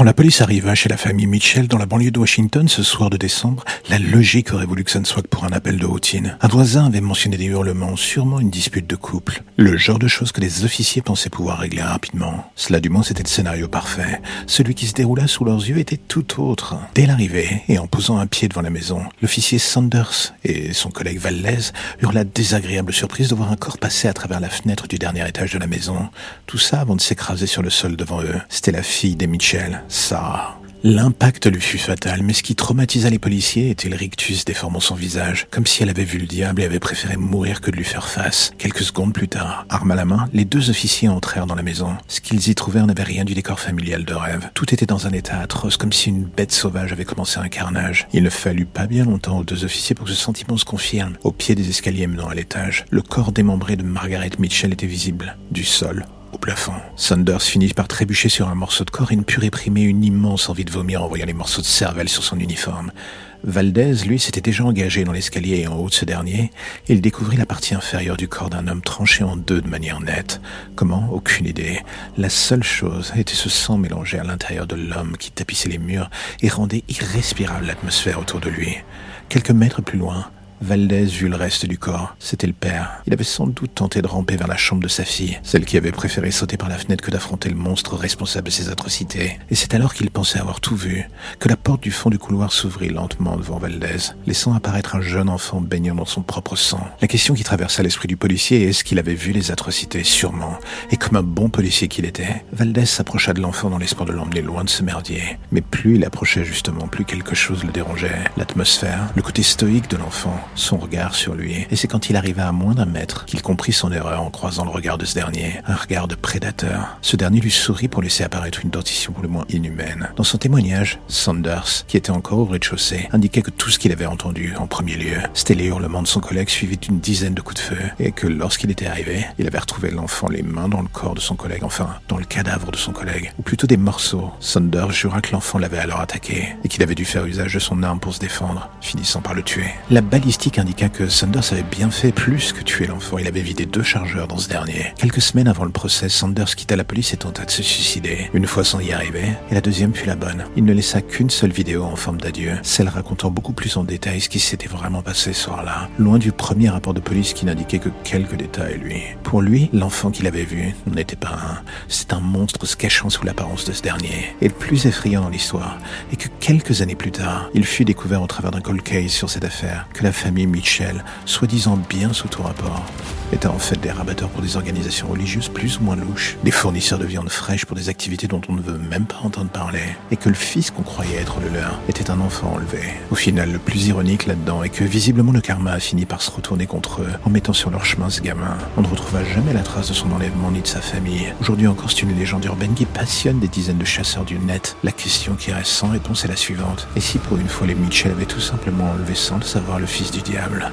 Quand la police arriva chez la famille Mitchell dans la banlieue de Washington ce soir de décembre, la logique aurait voulu que ça ne soit que pour un appel de routine. Un voisin avait mentionné des hurlements, sûrement une dispute de couple. Le genre de choses que les officiers pensaient pouvoir régler rapidement. Cela du moins c'était le scénario parfait. Celui qui se déroula sous leurs yeux était tout autre. Dès l'arrivée, et en posant un pied devant la maison, l'officier Sanders et son collègue Valdez eurent la désagréable surprise de voir un corps passer à travers la fenêtre du dernier étage de la maison. Tout ça avant de s'écraser sur le sol devant eux. C'était la fille des Mitchell. Ça. L'impact lui fut fatal, mais ce qui traumatisa les policiers était le rictus déformant son visage, comme si elle avait vu le diable et avait préféré mourir que de lui faire face. Quelques secondes plus tard, arme à la main, les deux officiers entrèrent dans la maison. Ce qu'ils y trouvèrent n'avait rien du décor familial de rêve. Tout était dans un état atroce, comme si une bête sauvage avait commencé un carnage. Il ne fallut pas bien longtemps aux deux officiers pour que ce sentiment se confirme. Au pied des escaliers menant à l'étage, le corps démembré de Margaret Mitchell était visible, du sol au plafond. Sanders finit par trébucher sur un morceau de corps et ne put réprimer une immense envie de vomir en voyant les morceaux de cervelle sur son uniforme. Valdez, lui, s'était déjà engagé dans l'escalier et en haut de ce dernier, il découvrit la partie inférieure du corps d'un homme tranché en deux de manière nette. Comment? Aucune idée. La seule chose était ce sang mélangé à l'intérieur de l'homme qui tapissait les murs et rendait irrespirable l'atmosphère autour de lui. Quelques mètres plus loin, Valdez vit le reste du corps. C'était le père. Il avait sans doute tenté de ramper vers la chambre de sa fille, celle qui avait préféré sauter par la fenêtre que d'affronter le monstre responsable de ses atrocités. Et c'est alors qu'il pensait avoir tout vu, que la porte du fond du couloir s'ouvrit lentement devant Valdez, laissant apparaître un jeune enfant baignant dans son propre sang. La question qui traversa l'esprit du policier est est-ce qu'il avait vu les atrocités? Sûrement. Et comme un bon policier qu'il était, Valdez s'approcha de l'enfant dans l'espoir de l'emmener loin de ce merdier. Mais plus il approchait justement, plus quelque chose le dérangeait. L'atmosphère, le côté stoïque de l'enfant, son regard sur lui, et c'est quand il arriva à moins d'un mètre qu'il comprit son erreur en croisant le regard de ce dernier, un regard de prédateur. Ce dernier lui sourit pour laisser apparaître une dentition pour le moins inhumaine. Dans son témoignage, Sanders, qui était encore au rez-de-chaussée, indiquait que tout ce qu'il avait entendu en premier lieu, c'était les hurlements de son collègue suivis d'une dizaine de coups de feu, et que lorsqu'il était arrivé, il avait retrouvé l'enfant les mains dans le corps de son collègue, enfin, dans le cadavre de son collègue, ou plutôt des morceaux. Sanders jura que l'enfant l'avait alors attaqué, et qu'il avait dû faire usage de son arme pour se défendre, finissant par le tuer. La balistique indiqua que Sanders avait bien fait plus que tuer l'enfant. Il avait vidé deux chargeurs dans ce dernier. Quelques semaines avant le procès, Sanders quitta la police et tenta de se suicider. Une fois sans y arriver, et la deuxième fut la bonne. Il ne laissa qu'une seule vidéo en forme d'adieu, celle racontant beaucoup plus en détail ce qui s'était vraiment passé ce soir-là, loin du premier rapport de police qui n'indiquait que quelques détails, lui. Pour lui, l'enfant qu'il avait vu n'était pas un, c'est un monstre se cachant sous l'apparence de ce dernier. Et le plus effrayant dans l'histoire est que quelques années plus tard, il fut découvert au travers d'un cold case sur cette affaire que la famille Mitchell, soi-disant bien sous tout rapport, étaient en fait des rabatteurs pour des organisations religieuses plus ou moins louches, des fournisseurs de viande fraîche pour des activités dont on ne veut même pas entendre parler, et que le fils qu'on croyait être le leur était un enfant enlevé. Au final, le plus ironique là-dedans est que visiblement le karma a fini par se retourner contre eux en mettant sur leur chemin ce gamin. On ne retrouva jamais la trace de son enlèvement ni de sa famille. Aujourd'hui encore, c'est une légende urbaine qui passionne des dizaines de chasseurs du net. La question qui reste sans réponse est la suivante. Et si pour une fois les Mitchell avaient tout simplement enlevé sans le savoir le fils du diable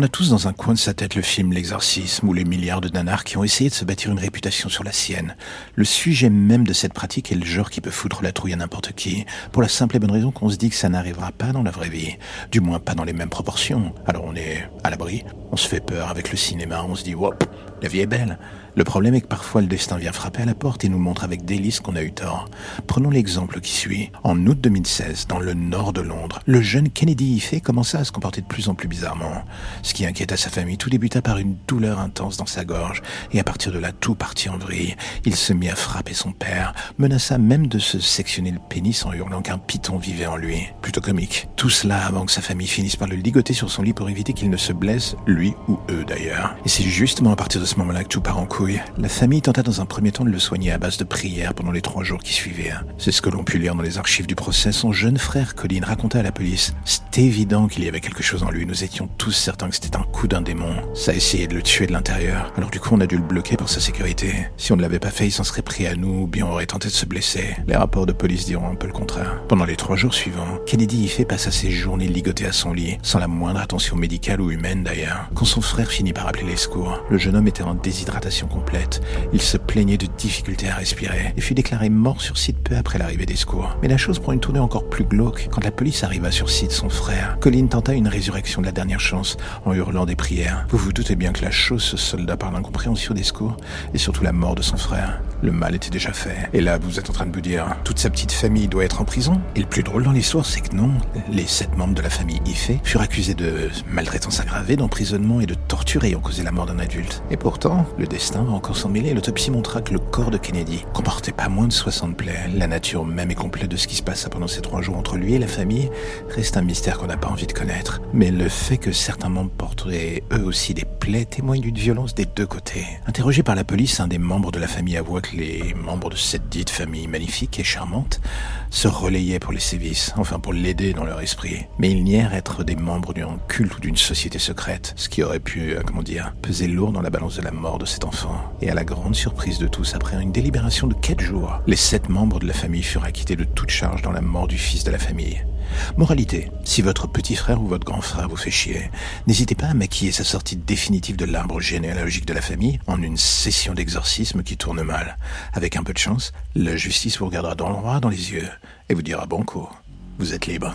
On a tous dans un coin de sa tête le film L'exorcisme ou les milliards de nanars qui ont essayé de se bâtir une réputation sur la sienne. Le sujet même de cette pratique est le genre qui peut foutre la trouille à n'importe qui, pour la simple et bonne raison qu'on se dit que ça n'arrivera pas dans la vraie vie, du moins pas dans les mêmes proportions. Alors on est à l'abri, on se fait peur avec le cinéma, on se dit hop, La vie est belle. Le problème est que parfois le destin vient frapper à la porte et nous montre avec délice qu'on a eu tort. Prenons l'exemple qui suit. En août 2016, dans le nord de Londres, le jeune Kennedy Ife commença à se comporter de plus en plus bizarrement. Ce qui inquiéta sa famille, tout débuta par une douleur intense dans sa gorge, et à partir de là, tout partit en vrille. Il se mit à frapper son père, menaça même de se sectionner le pénis en hurlant qu'un python vivait en lui. Plutôt comique. Tout cela avant que sa famille finisse par le ligoter sur son lit pour éviter qu'il ne se blesse, lui ou eux d'ailleurs. Et c'est justement à partir de ce moment-là que tout part en couille la famille tenta dans un premier temps de le soigner à base de prières pendant les trois jours qui suivaient. C'est ce que l'on put lire dans les archives du procès. Son jeune frère Colin raconta à la police C'était évident qu'il y avait quelque chose en lui. Nous étions tous certains que c'était un coup d'un démon. Ça a essayé de le tuer de l'intérieur. Alors du coup, on a dû le bloquer pour sa sécurité. Si on ne l'avait pas fait, il s'en serait pris à nous ou bien on aurait tenté de se blesser. Les rapports de police diront un peu le contraire. Pendant les trois jours suivants, Kennedy y fait passa ses journées ligotées à son lit, sans la moindre attention médicale ou humaine d'ailleurs. Quand son frère finit par appeler les secours, le jeune homme en déshydratation complète. Il se plaignait de difficultés à respirer et fut déclaré mort sur site peu après l'arrivée des secours. Mais la chose prend une tournée encore plus glauque quand la police arriva sur site son frère. Colin tenta une résurrection de la dernière chance en hurlant des prières. Vous vous doutez bien que la chose se solda par l'incompréhension des secours et surtout la mort de son frère. Le mal était déjà fait. Et là, vous êtes en train de vous dire, toute sa petite famille doit être en prison? Et le plus drôle dans l'histoire, c'est que non. Les sept membres de la famille Ife furent accusés de maltraitance aggravée, d'emprisonnement et de torture ayant causé la mort d'un adulte. Et pourtant, le destin va encore s'en mêler. L'autopsie montra que le corps de Kennedy comportait pas moins de 60 plaies. La nature même et complète de ce qui se passa pendant ces trois jours entre lui et la famille reste un mystère qu'on n'a pas envie de connaître. Mais le fait que certains membres porteraient eux aussi des plaies témoigne d'une violence des deux côtés. Interrogé par la police, un des membres de la famille avoua que les membres de cette dite famille magnifique et charmante se relayaient pour les sévices, enfin pour l'aider dans leur esprit. Mais ils nièrent être des membres d'un culte ou d'une société secrète, ce qui aurait pu, euh, comment dire, peser lourd dans la balance de la mort de cet enfant. Et à la grande surprise de tous, après une délibération de quatre jours, les sept membres de la famille furent acquittés de toute charge dans la mort du fils de la famille. Moralité, si votre petit frère ou votre grand frère vous fait chier, n'hésitez pas à maquiller sa sortie définitive de l'arbre généalogique de la famille en une session d'exorcisme qui tourne mal. Avec un peu de chance, la justice vous regardera dans le droit dans les yeux et vous dira bon coup, vous êtes libre.